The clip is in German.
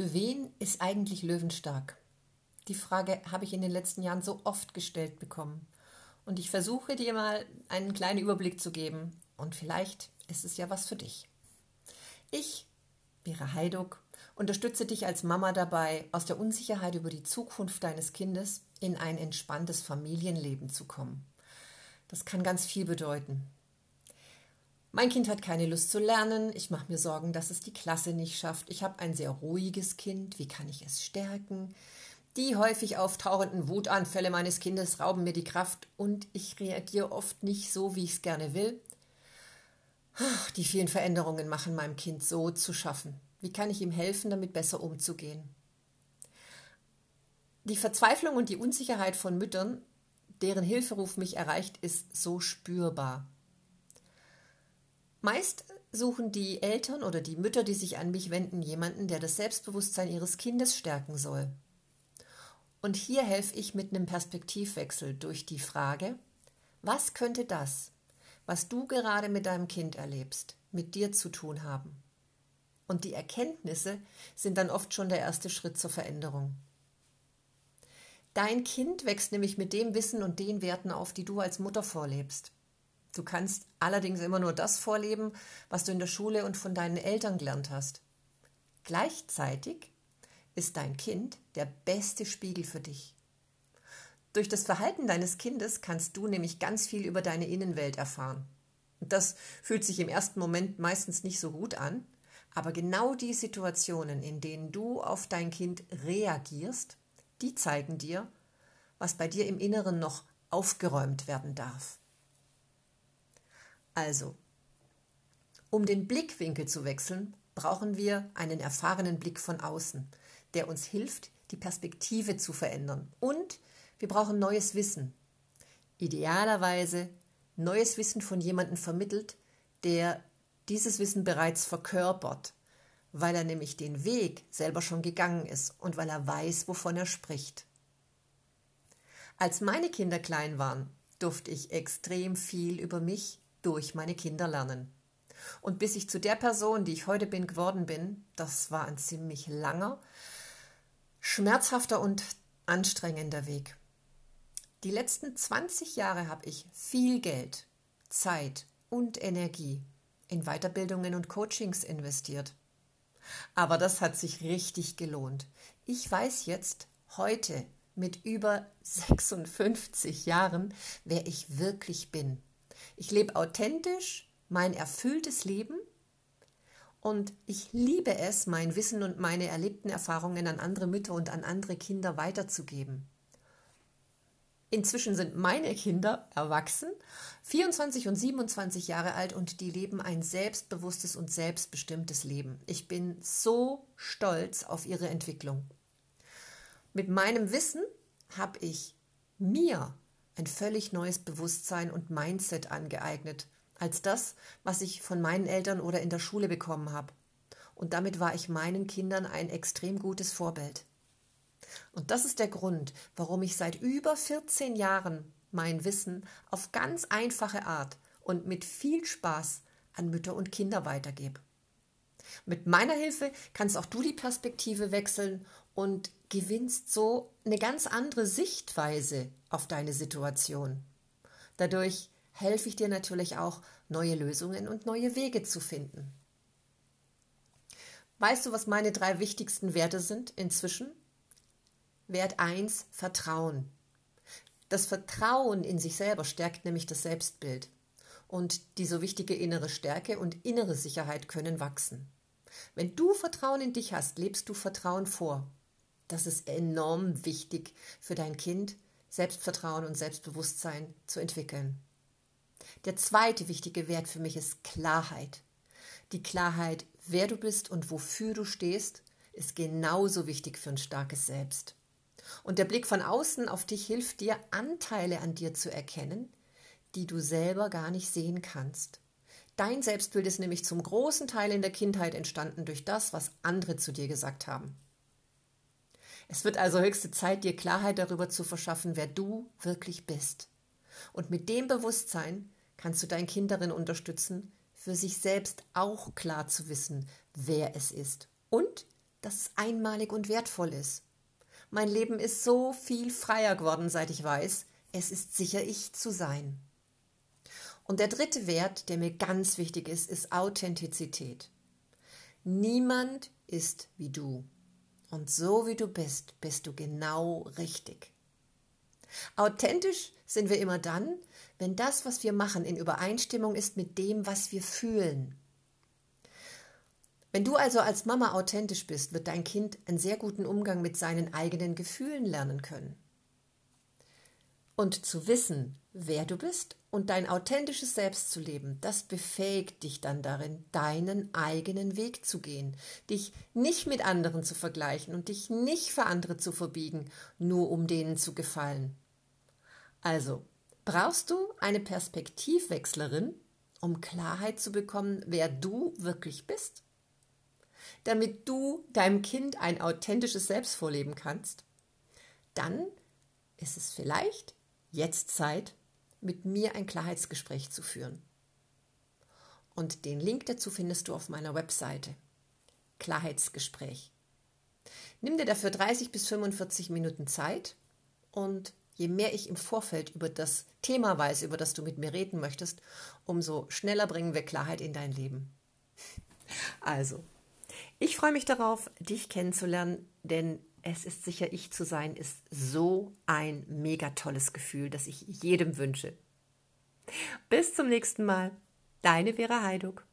Für wen ist eigentlich Löwenstark? Die Frage habe ich in den letzten Jahren so oft gestellt bekommen. Und ich versuche dir mal einen kleinen Überblick zu geben. Und vielleicht ist es ja was für dich. Ich, Vera Heiduck, unterstütze dich als Mama dabei, aus der Unsicherheit über die Zukunft deines Kindes in ein entspanntes Familienleben zu kommen. Das kann ganz viel bedeuten. Mein Kind hat keine Lust zu lernen. Ich mache mir Sorgen, dass es die Klasse nicht schafft. Ich habe ein sehr ruhiges Kind. Wie kann ich es stärken? Die häufig auftauchenden Wutanfälle meines Kindes rauben mir die Kraft und ich reagiere oft nicht so, wie ich es gerne will. Die vielen Veränderungen machen meinem Kind so zu schaffen. Wie kann ich ihm helfen, damit besser umzugehen? Die Verzweiflung und die Unsicherheit von Müttern, deren Hilferuf mich erreicht, ist so spürbar. Meist suchen die Eltern oder die Mütter, die sich an mich wenden, jemanden, der das Selbstbewusstsein ihres Kindes stärken soll. Und hier helfe ich mit einem Perspektivwechsel durch die Frage, was könnte das, was du gerade mit deinem Kind erlebst, mit dir zu tun haben? Und die Erkenntnisse sind dann oft schon der erste Schritt zur Veränderung. Dein Kind wächst nämlich mit dem Wissen und den Werten auf, die du als Mutter vorlebst. Du kannst allerdings immer nur das vorleben, was du in der Schule und von deinen Eltern gelernt hast. Gleichzeitig ist dein Kind der beste Spiegel für dich. Durch das Verhalten deines Kindes kannst du nämlich ganz viel über deine Innenwelt erfahren. Das fühlt sich im ersten Moment meistens nicht so gut an, aber genau die Situationen, in denen du auf dein Kind reagierst, die zeigen dir, was bei dir im Inneren noch aufgeräumt werden darf. Also, um den Blickwinkel zu wechseln, brauchen wir einen erfahrenen Blick von außen, der uns hilft, die Perspektive zu verändern. Und wir brauchen neues Wissen. Idealerweise neues Wissen von jemandem vermittelt, der dieses Wissen bereits verkörpert, weil er nämlich den Weg selber schon gegangen ist und weil er weiß, wovon er spricht. Als meine Kinder klein waren, durfte ich extrem viel über mich durch meine Kinder lernen. Und bis ich zu der Person, die ich heute bin, geworden bin, das war ein ziemlich langer, schmerzhafter und anstrengender Weg. Die letzten 20 Jahre habe ich viel Geld, Zeit und Energie in Weiterbildungen und Coachings investiert. Aber das hat sich richtig gelohnt. Ich weiß jetzt heute mit über 56 Jahren, wer ich wirklich bin. Ich lebe authentisch mein erfülltes Leben und ich liebe es, mein Wissen und meine erlebten Erfahrungen an andere Mütter und an andere Kinder weiterzugeben. Inzwischen sind meine Kinder erwachsen, 24 und 27 Jahre alt und die leben ein selbstbewusstes und selbstbestimmtes Leben. Ich bin so stolz auf ihre Entwicklung. Mit meinem Wissen habe ich mir ein völlig neues Bewusstsein und Mindset angeeignet, als das, was ich von meinen Eltern oder in der Schule bekommen habe. Und damit war ich meinen Kindern ein extrem gutes Vorbild. Und das ist der Grund, warum ich seit über 14 Jahren mein Wissen auf ganz einfache Art und mit viel Spaß an Mütter und Kinder weitergebe. Mit meiner Hilfe kannst auch du die Perspektive wechseln und gewinnst so eine ganz andere Sichtweise auf deine Situation. Dadurch helfe ich dir natürlich auch, neue Lösungen und neue Wege zu finden. Weißt du, was meine drei wichtigsten Werte sind inzwischen? Wert 1, Vertrauen. Das Vertrauen in sich selber stärkt nämlich das Selbstbild. Und die so wichtige innere Stärke und innere Sicherheit können wachsen. Wenn du Vertrauen in dich hast, lebst du Vertrauen vor. Das ist enorm wichtig für dein Kind, Selbstvertrauen und Selbstbewusstsein zu entwickeln. Der zweite wichtige Wert für mich ist Klarheit. Die Klarheit, wer du bist und wofür du stehst, ist genauso wichtig für ein starkes Selbst. Und der Blick von außen auf dich hilft dir, Anteile an dir zu erkennen, die du selber gar nicht sehen kannst. Dein Selbstbild ist nämlich zum großen Teil in der Kindheit entstanden durch das, was andere zu dir gesagt haben. Es wird also höchste Zeit, dir Klarheit darüber zu verschaffen, wer du wirklich bist. Und mit dem Bewusstsein kannst du dein Kind darin unterstützen, für sich selbst auch klar zu wissen, wer es ist und dass es einmalig und wertvoll ist. Mein Leben ist so viel freier geworden, seit ich weiß, es ist sicher ich zu sein. Und der dritte Wert, der mir ganz wichtig ist, ist Authentizität. Niemand ist wie du. Und so wie du bist, bist du genau richtig. Authentisch sind wir immer dann, wenn das, was wir machen, in Übereinstimmung ist mit dem, was wir fühlen. Wenn du also als Mama authentisch bist, wird dein Kind einen sehr guten Umgang mit seinen eigenen Gefühlen lernen können. Und zu wissen, wer du bist und dein authentisches Selbst zu leben, das befähigt dich dann darin, deinen eigenen Weg zu gehen, dich nicht mit anderen zu vergleichen und dich nicht für andere zu verbiegen, nur um denen zu gefallen. Also, brauchst du eine Perspektivwechslerin, um Klarheit zu bekommen, wer du wirklich bist? Damit du deinem Kind ein authentisches Selbst vorleben kannst? Dann ist es vielleicht jetzt Zeit, mit mir ein Klarheitsgespräch zu führen. Und den Link dazu findest du auf meiner Webseite. Klarheitsgespräch. Nimm dir dafür 30 bis 45 Minuten Zeit und je mehr ich im Vorfeld über das Thema weiß, über das du mit mir reden möchtest, umso schneller bringen wir Klarheit in dein Leben. Also, ich freue mich darauf, dich kennenzulernen, denn es ist sicher ich zu sein, ist so ein mega tolles Gefühl, das ich jedem wünsche. Bis zum nächsten Mal. Deine Vera Heiduk.